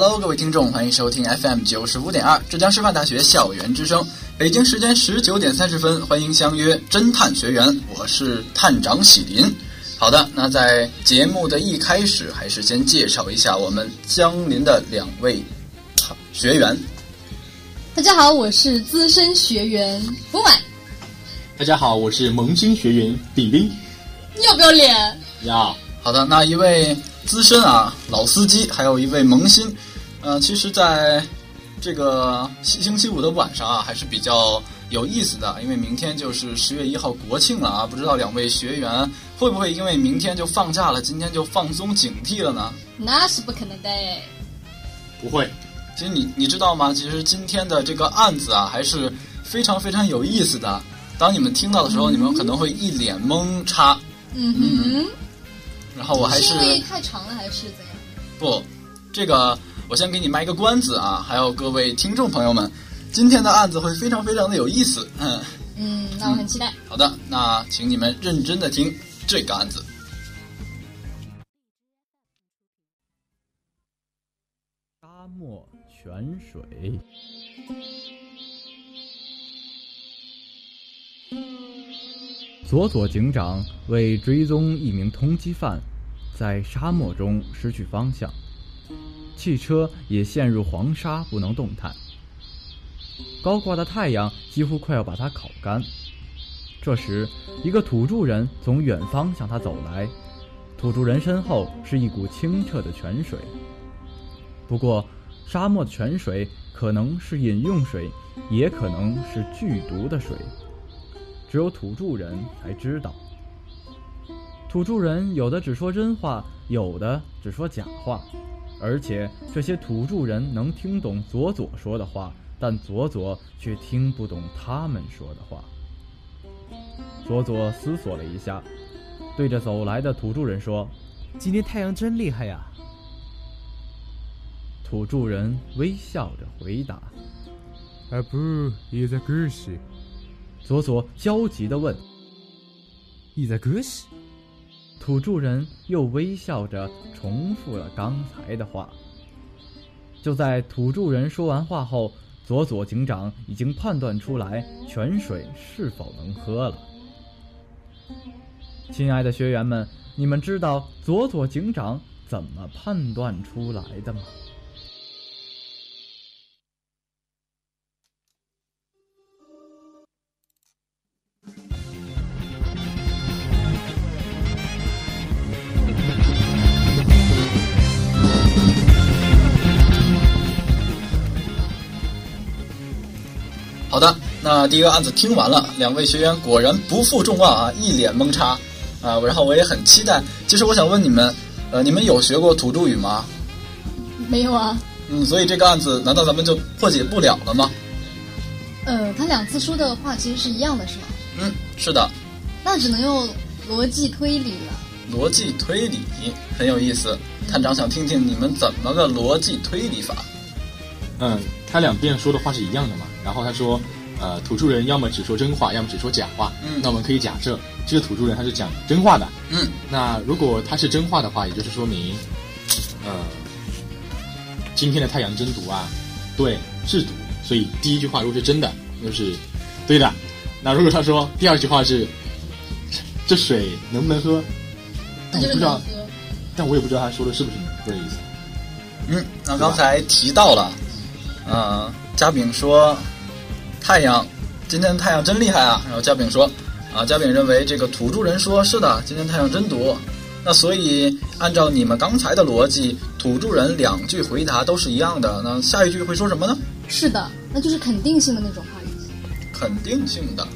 Hello，各位听众，欢迎收听 FM 九十五点二浙江师范大学校园之声。北京时间十九点三十分，欢迎相约侦探学员，我是探长喜林。好的，那在节目的一开始，还是先介绍一下我们江林的两位学员。大家好，我是资深学员不满。大家好，我是萌新学员比比。你要不要脸？要。好的，那一位资深啊老司机，还有一位萌新。呃，其实，在这个星期五的晚上啊，还是比较有意思的，因为明天就是十月一号国庆了啊，不知道两位学员会不会因为明天就放假了，今天就放松警惕了呢？那是不可能的，不会。其实你你知道吗？其实今天的这个案子啊，还是非常非常有意思的。当你们听到的时候，你们可能会一脸懵叉。嗯哼。然后我还是因为太长了，还是怎样？不，这个。我先给你卖一个关子啊，还有各位听众朋友们，今天的案子会非常非常的有意思，嗯嗯，那我很期待。好的，那请你们认真的听这个案子。沙漠泉水，佐佐警长为追踪一名通缉犯，在沙漠中失去方向。汽车也陷入黄沙，不能动弹。高挂的太阳几乎快要把它烤干。这时，一个土著人从远方向他走来。土著人身后是一股清澈的泉水。不过，沙漠的泉水可能是饮用水，也可能是剧毒的水。只有土著人才知道。土著人有的只说真话，有的只说假话。而且这些土著人能听懂佐佐说的话，但佐佐却听不懂他们说的话。佐佐思索了一下，对着走来的土著人说：“今天太阳真厉害呀！”土著人微笑着回答：“啊不，is a goose。”佐佐焦急地问：“is a goose？” 土著人又微笑着重复了刚才的话。就在土著人说完话后，佐佐警长已经判断出来泉水是否能喝了。亲爱的学员们，你们知道佐佐警长怎么判断出来的吗？好的，那第一个案子听完了，两位学员果然不负众望啊，一脸懵叉啊。然后我也很期待。其实我想问你们，呃，你们有学过土著语吗？没有啊。嗯，所以这个案子难道咱们就破解不了了吗？呃，他两次说的话其实是一样的，是吗？嗯，是的。那只能用逻辑推理了。逻辑推理很有意思，探长想听听你们怎么个逻辑推理法。嗯，他两遍说的话是一样的嘛？然后他说，呃，土著人要么只说真话，要么只说假话。嗯，那我们可以假设这个土著人他是讲真话的。嗯，那如果他是真话的话，也就是说明，呃，今天的太阳真毒啊，对，是毒。所以第一句话如果是真的，就是对的。那如果他说第二句话是，这水能不能喝？那就是能喝。但我也不知道他说的是不是能喝的意思。嗯，那刚才提到了，嗯。嘉炳说：“太阳今天太阳真厉害啊！然后嘉炳说，啊，嘉炳认为这个土著人说是的，今天太阳真毒。那所以按照你们刚才的逻辑，土著人两句回答都是一样的，那下一句会说什么呢？是的，那就是肯定性的那种话语。肯定性的。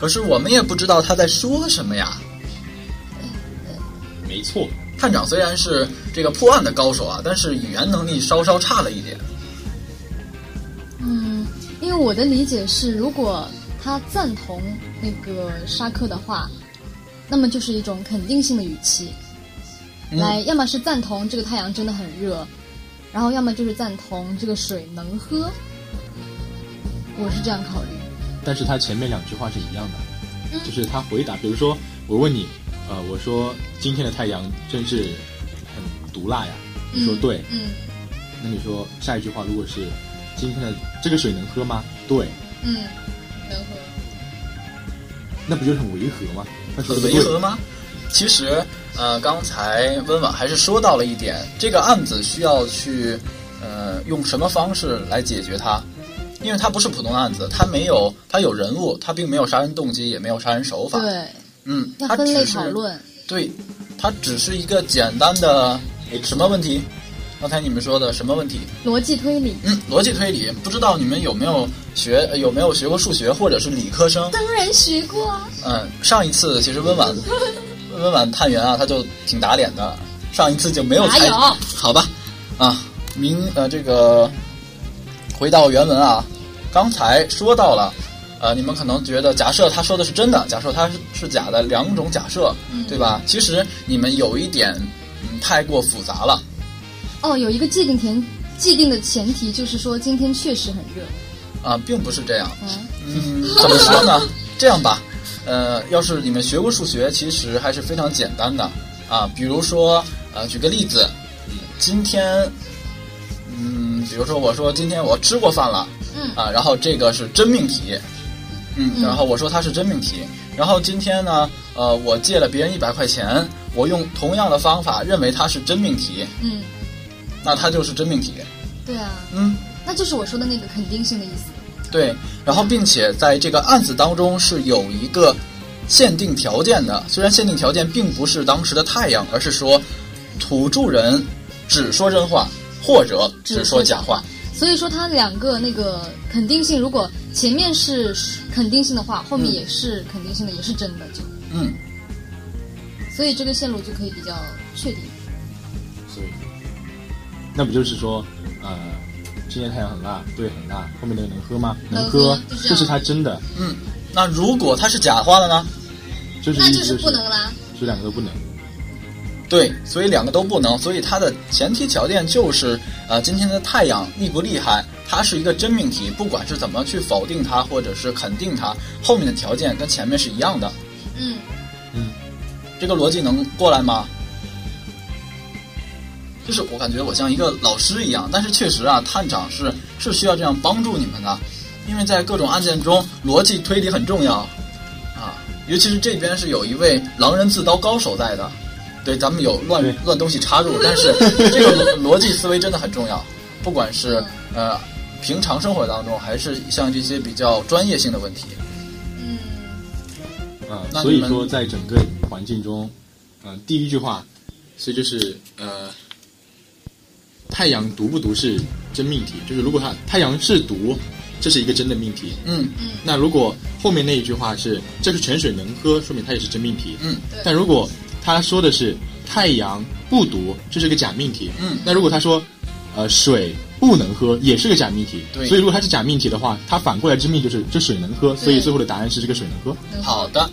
可是我们也不知道他在说什么呀。没错，探长虽然是这个破案的高手啊，但是语言能力稍稍差了一点。我的理解是，如果他赞同那个沙克的话，那么就是一种肯定性的语气，嗯。来，要么是赞同这个太阳真的很热，然后要么就是赞同这个水能喝。我是这样考虑。但是他前面两句话是一样的，嗯。就是他回答，比如说我问你，呃，我说今天的太阳真是很毒辣呀，你说对，嗯。那你说下一句话如果是今天的这个水能喝吗？对，嗯，能喝。那不就是很违和吗？很，违和吗？其实，呃，刚才温婉还是说到了一点，这个案子需要去，呃，用什么方式来解决它？因为它不是普通的案子，它没有，它有人物，它并没有杀人动机，也没有杀人手法。，对，嗯，要分类它只是讨论。对，它只是一个简单的什么问题？刚才你们说的什么问题？逻辑推理，嗯，逻辑推理。不知道你们有没有学呃有没有学过数学，或者是理科生？当然学过啊。嗯，上一次其实温婉 温婉探员啊，他就挺打脸的。上一次就没有猜有，好吧？啊，明呃这个回到原文啊，刚才说到了，呃，你们可能觉得假设他说的是真的，假设他是是假的，两种假设，对吧？其实你们有一点嗯太过复杂了。哦，有一个既定前既定的前提就是说今天确实很热。啊，并不是这样。嗯嗯，怎么说呢？这样吧，呃，要是你们学过数学，其实还是非常简单的啊。比如说，呃，举个例子，今天，嗯，比如说我说今天我吃过饭了，嗯啊，然后这个是真命题，嗯，嗯然后我说它是真命题，然后今天呢，呃，我借了别人一百块钱，我用同样的方法认为它是真命题，嗯，那它就是真命题，对啊，嗯。那就是我说的那个肯定性的意思。对，然后并且在这个案子当中是有一个限定条件的，虽然限定条件并不是当时的太阳，而是说土著人只说真话或者只说假话。所以说它两个那个肯定性，如果前面是肯定性的话，后面也是肯定性的，也是真的，就嗯，所以这个线路就可以比较确定。那不就是说，呃，今天太阳很辣，对，很辣，后面那个能喝吗？能喝这是他真的，嗯，那如果它是假话的呢？就是意思是那就是不能啦。这两个都不能。对，所以两个都不能，所以它的前提条件就是，呃，今天的太阳厉不厉害，它是一个真命题，不管是怎么去否定它或者是肯定它，后面的条件跟前面是一样的。嗯嗯，这个逻辑能过来吗？就是我感觉我像一个老师一样，但是确实啊，探长是是需要这样帮助你们的，因为在各种案件中，逻辑推理很重要啊，尤其是这边是有一位狼人自刀高手在的，对，咱们有乱乱东西插入，但是这个逻 逻辑思维真的很重要，不管是呃平常生活当中，还是像这些比较专业性的问题，嗯，啊、那你们所以说在整个环境中，嗯、第一句话，所以就是呃，太阳毒不毒是真命题，就是如果它太阳是毒，这是一个真的命题。嗯嗯那如果后面那一句话是这个泉水能喝，说明它也是真命题。嗯但如果他说的是太阳不毒，这是个假命题。嗯那如果他说呃水不能喝，也是个假命题。对所以如果它是假命题的话，它反过来真命就是这水能喝，所以最后的答案是这个水能喝。好的，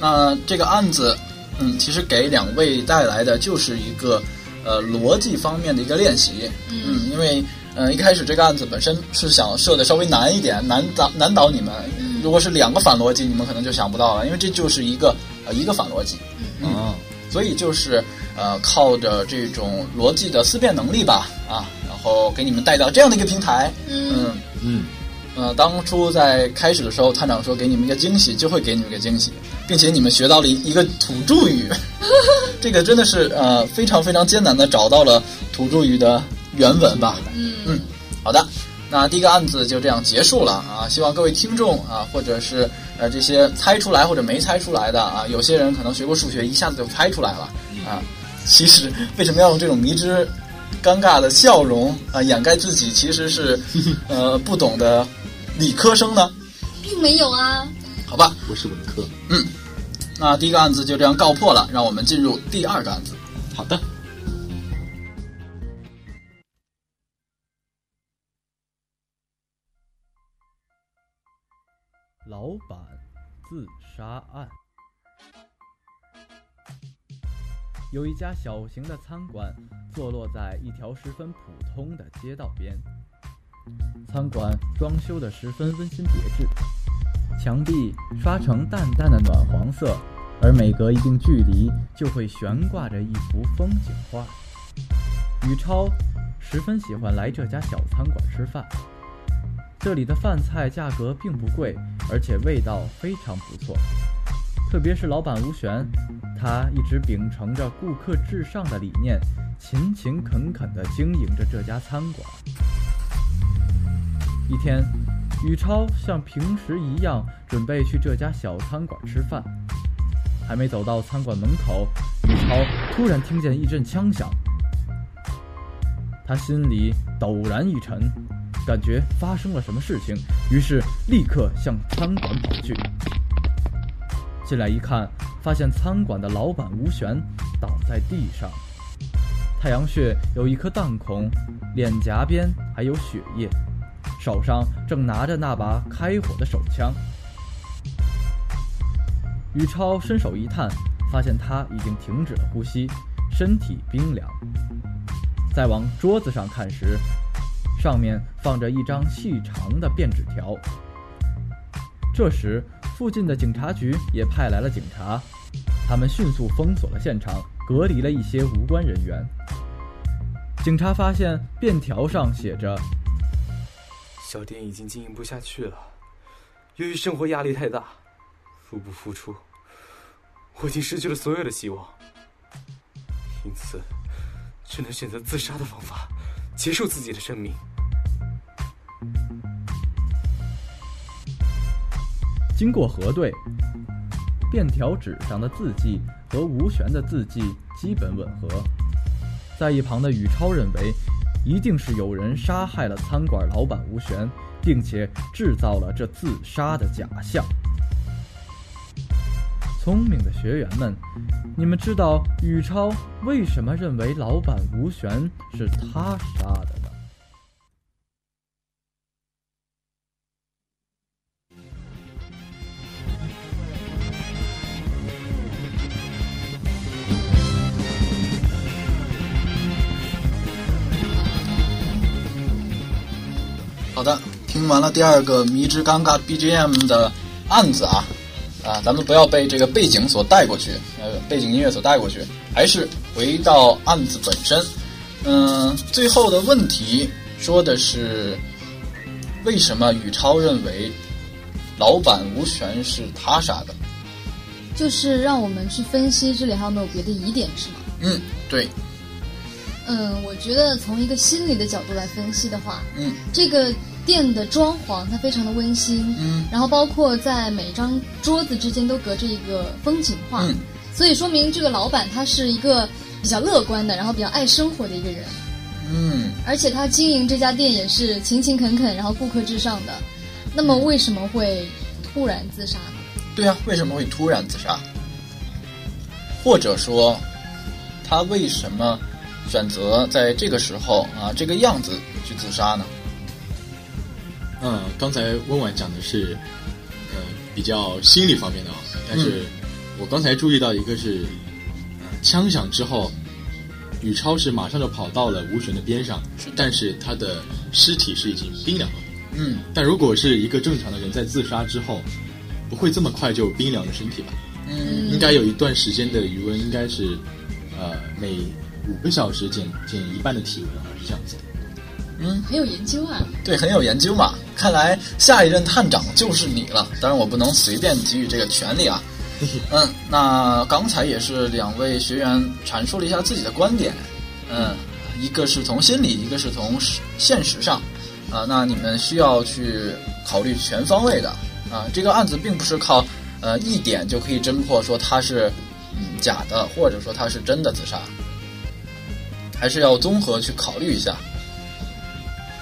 那这个案子，嗯，其实给两位带来的就是一个呃逻辑方面的一个练习，嗯，因为呃一开始这个案子本身是想设的稍微难一点，难倒难倒你们。如果是两个反逻辑，你们可能就想不到了，因为这就是一个呃一个反逻辑，嗯。啊，所以就是呃靠着这种逻辑的思辨能力吧，啊，然后给你们带到这样的一个平台，嗯。嗯，呃，当初在开始的时候，探长说给你们一个惊喜，就会给你们一个惊喜，并且你们学到了一一个土著语，这个真的是呃非常非常艰难的找到了土著语的原文吧。嗯嗯，好的，那第一个案子就这样结束了啊！希望各位听众啊，或者是呃这些猜出来或者没猜出来的啊，有些人可能学过数学，一下子就猜出来了啊。其实为什么要用这种迷之尴尬的笑容啊掩盖自己其实是 呃不懂的理科生呢？并没有啊。好吧，我是文科。嗯，那第一个案子就这样告破了，让我们进入第二个案子。好的。老板自杀案。有一家小型的餐馆，坐落在一条十分普通的街道边。餐馆装修的十分温馨别致，墙壁刷成淡淡的暖黄色，而每隔一定距离就会悬挂着一幅风景画。宇超十分喜欢来这家小餐馆吃饭。这里的饭菜价格并不贵，而且味道非常不错。特别是老板吴璇，他一直秉承着顾客至上的理念，勤勤恳恳地经营着这家餐馆。一天，宇超像平时一样准备去这家小餐馆吃饭，还没走到餐馆门口，宇超突然听见一阵枪响，他心里陡然一沉。感觉发生了什么事情，于是立刻向餐馆跑去。进来一看，发现餐馆的老板吴璇倒在地上，太阳穴有一颗弹孔，脸颊边还有血液，手上正拿着那把开火的手枪。宇超伸手一探，发现他已经停止了呼吸，身体冰凉。再往桌子上看时，上面放着一张细长的便纸条。这时，附近的警察局也派来了警察，他们迅速封锁了现场，隔离了一些无关人员。警察发现便条上写着：“小店已经经营不下去了，由于生活压力太大，入不敷出，我已经失去了所有的希望，因此只能选择自杀的方法，结束自己的生命。”经过核对，便条纸上的字迹和吴璇的字迹基本吻合。在一旁的宇超认为，一定是有人杀害了餐馆老板吴璇，并且制造了这自杀的假象。聪明的学员们，你们知道宇超为什么认为老板吴璇是他杀的？听完了第二个迷之尴尬 BGM 的案子啊，啊，咱们不要被这个背景所带过去，呃，背景音乐所带过去，还是回到案子本身。嗯，最后的问题说的是，为什么宇超认为老板吴权是他杀的？就是让我们去分析这里还有没有别的疑点，是吗？嗯，对。嗯，我觉得从一个心理的角度来分析的话，嗯，这个店的装潢它非常的温馨，嗯，然后包括在每张桌子之间都隔着一个风景画，嗯，所以说明这个老板他是一个比较乐观的，然后比较爱生活的一个人，嗯，而且他经营这家店也是勤勤恳恳，然后顾客至上的。那么为什么会突然自杀呢？对啊，为什么会突然自杀？或者说，他为什么？选择在这个时候啊，这个样子去自杀呢？嗯，刚才温婉讲的是，呃，比较心理方面的啊。但是我刚才注意到一个是，枪响之后，宇超是马上就跑到了吴璇的边上，但是他的尸体是已经冰凉了。嗯，但如果是一个正常的人在自杀之后，不会这么快就冰凉的身体吧？嗯，应该有一段时间的余温，应该是呃每。五个小时减减一半的体温，是这样子的。嗯，很有研究啊。对，很有研究嘛。看来下一任探长就是你了。当然，我不能随便给予这个权利啊。嗯，那刚才也是两位学员阐述了一下自己的观点。嗯，一个是从心理，一个是从现实上。啊，那你们需要去考虑全方位的啊。这个案子并不是靠呃一点就可以侦破，说他是嗯假的，或者说他是真的自杀，还是要综合去考虑一下。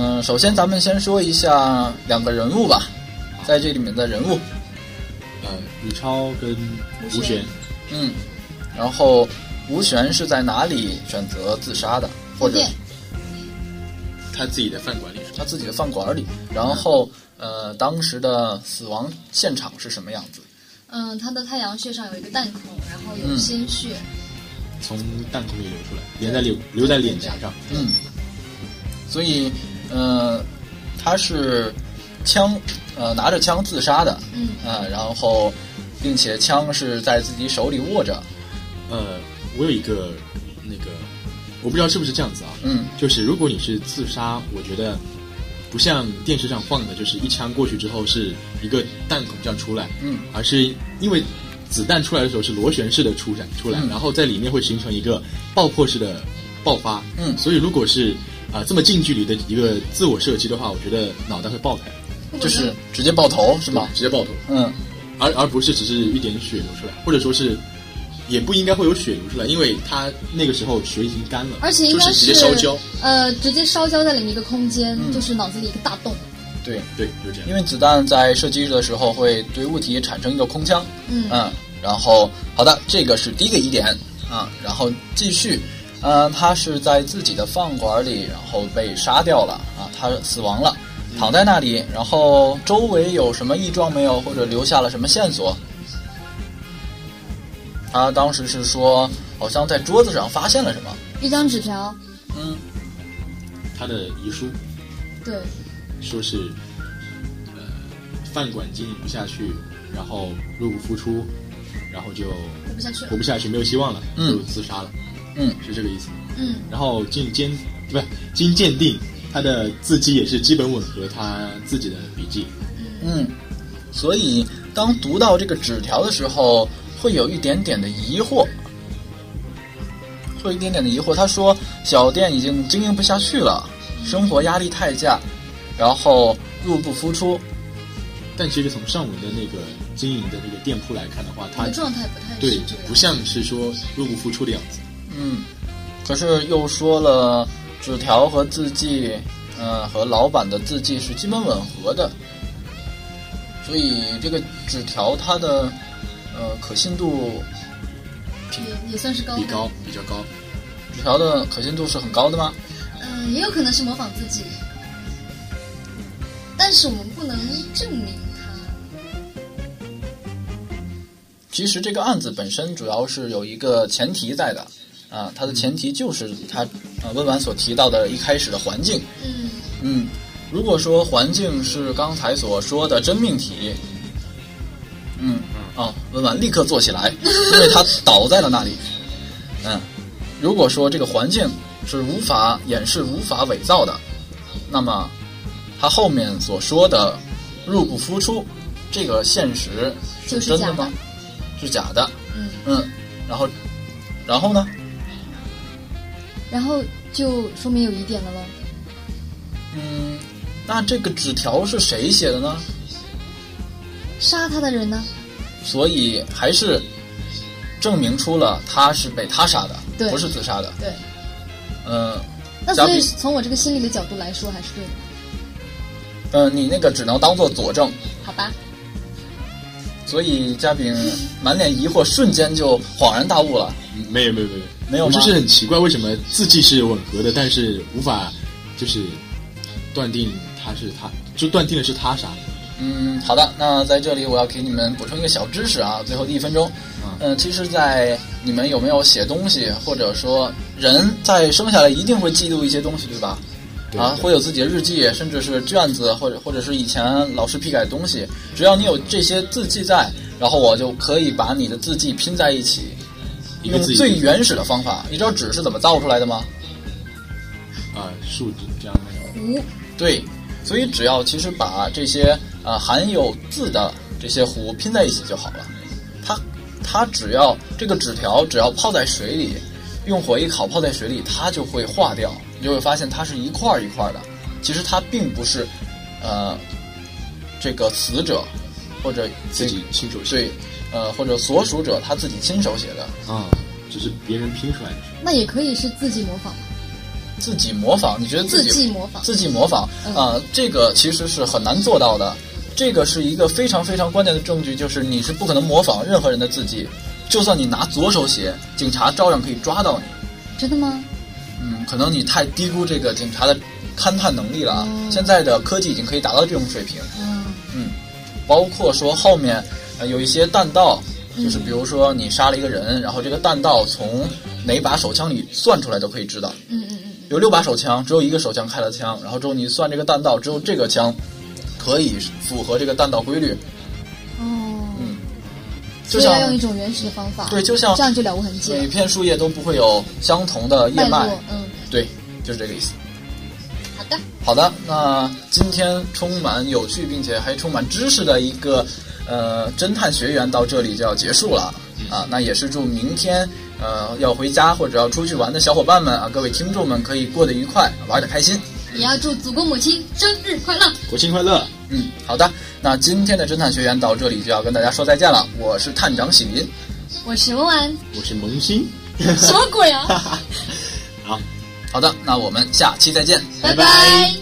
嗯，首先咱们先说一下两个人物吧，在这里面的人物，呃，李超跟吴璇，嗯，然后吴璇是在哪里选择自杀的，或者店。他自己的饭馆里说，他自己的饭馆里，然后呃，当时的死亡现场是什么样子？嗯，他的太阳穴上有一个弹孔，然后有嗯鲜血，从弹孔里流出来，连在流流在脸颊上。嗯，所以呃，他是枪呃拿着枪自杀的，嗯啊、然后并且枪是在自己手里握着，呃，我有一个那个，我不知道是不是这样子啊，嗯。就是如果你是自杀，我觉得不像电视上放的，就是一枪过去之后是一个弹孔这样出来，嗯而是因为子弹出来的时候是螺旋式的出展出来，嗯然后在里面会形成一个爆破式的爆发，嗯。所以如果是啊、这么近距离的一个自我射击的话，我觉得脑袋会爆开，就是直接爆头是吗？直接爆头，嗯而而不是只是一点血流出来，或者说是。也不应该会有血流出来，因为他那个时候血已经干了，而且应该就是直接烧焦。呃，直接烧焦在里面一个空间，嗯就是脑子里一个大洞。对，对，就这样。因为子弹在射击的时候会对物体产生一个空腔，嗯嗯，然后好的，这个是第一个疑点啊，然后继续，呃，他是在自己的饭馆里，然后被杀掉了啊，他死亡了，躺在那里，然后周围有什么异状没有，或者留下了什么线索？他当时是说，好像在桌子上发现了什么，一张纸条，嗯。他的遗书。对，说是，呃，饭馆经营不下去，然后入不敷出，然后就活不下去。活。不下去，没有希望了，嗯。就自杀了，嗯是这个意思。嗯，然后经鉴不是经鉴定，他的字迹也是基本吻合他自己的笔记。嗯，所以当读到这个纸条的时候，会有一点点的疑惑，会有一点点的疑惑。他说，小店已经经营不下去了，生活压力太大，然后入不敷出。但其实从上文的那个经营的那个店铺来看的话，他的状态不太对。不像是说入不敷出的样子。嗯，可是又说了，纸条和字迹，呃，和老板的字迹是基本吻合的，所以这个纸条它的呃可信度，也也算是高比高比较高。纸条的可信度是很高的吗？嗯，也有可能是模仿自己，但是我们不能证明它。其实这个案子本身主要是有一个前提在的，啊，它的前提就是他呃温婉所提到的一开始的环境，嗯，嗯，如果说环境是刚才所说的真命题，嗯，啊，温婉立刻坐起来，因为他倒在了那里，嗯，如果说这个环境是无法掩饰、无法伪造的，那么他后面所说的入不敷出，这个现实是真的吗？是假的，嗯，嗯，然后，然后呢？然后就说明有疑点了喽。嗯，那这个纸条是谁写的呢？杀他的人呢？所以还是证明出了他是被他杀的，对不是自杀的。对，嗯、那所以从我这个心理的角度来说，还是对的，嗯，你那个只能当做佐证。好吧？所以嘉宾满脸疑惑，瞬间就恍然大悟了。没有没有没有没有就是很奇怪，为什么字迹是吻合的，但是无法就是断定他是他，就断定的是他杀。嗯，好的，那在这里我要给你们补充一个小知识啊，最后的一分钟。嗯、其实，在你们有没有写东西，或者说人在生下来一定会记录一些东西，对吧？啊，会有自己的日记，甚至是卷子，或者或者是以前老师批改的东西。只要你有这些字迹在，然后我就可以把你的字迹拼在一起，用最原始的方法。你知道纸是怎么造出来的吗？啊，树脂这样的。糊，对，所以只要其实把这些啊含有字的这些糊拼在一起就好了。它它只要这个纸条只要泡在水里，用火一烤泡在水里，它就会化掉。你就会发现它是一块儿一块儿的。其实它并不是，呃，这个死者或者自己亲手写对，呃，或者所属者他自己亲手写的，啊，只是别人拼出来的。那也可以是自己模仿嘛，自己模仿。你觉得自字己模仿。自己模仿嗯啊、这个其实是很难做到的。这个是一个非常非常关键的证据，就是你是不可能模仿任何人的字迹，就算你拿左手写，警察照样可以抓到你。真的吗？嗯，可能你太低估这个警察的勘探能力了啊！嗯现在的科技已经可以达到这种水平，嗯包括说后面呃有一些弹道，嗯就是比如说你杀了一个人，然后这个弹道从哪把手枪里算出来都可以知道。嗯嗯嗯有六把手枪，只有一个手枪开了枪，然后之后你算这个弹道，只有这个枪可以符合这个弹道规律。就要用一种原始的方法。对，就像这样就了无痕迹每。片树叶都不会有相同的叶脉脉，，嗯，对，就是这个意思。好的，好的，那今天充满有趣并且还充满知识的一个呃侦探学员到这里就要结束了啊。那也是祝明天呃要回家或者要出去玩的小伙伴们啊，各位听众们可以过得愉快，玩得开心。也要祝祖国母亲生日快乐。国庆快乐！嗯，好的，那今天的侦探学员到这里就要跟大家说再见了。我是探长喜林，我是文玩，我是萌新，什么鬼啊？好。好的，那我们下期再见。拜拜拜